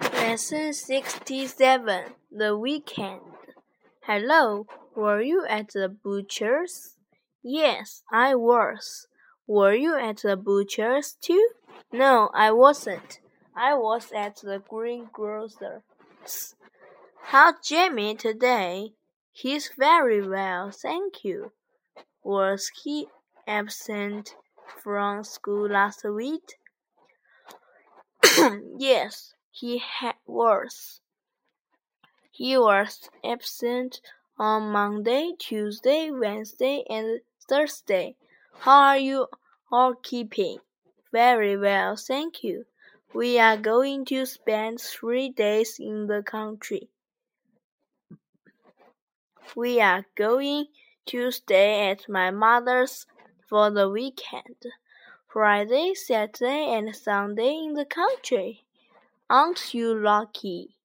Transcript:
Lesson 67 The Weekend. Hello, were you at the butcher's? Yes, I was. Were you at the butcher's too? No, I wasn't. I was at the greengrocer's. How's Jimmy today? He's very well, thank you. Was he absent from school last week? yes, he was. He was absent on Monday, Tuesday, Wednesday, and Thursday. How are you all keeping? Very well, thank you. We are going to spend three days in the country. We are going to stay at my mother's for the weekend. Friday, Saturday, and Sunday in the country. Aren't you lucky?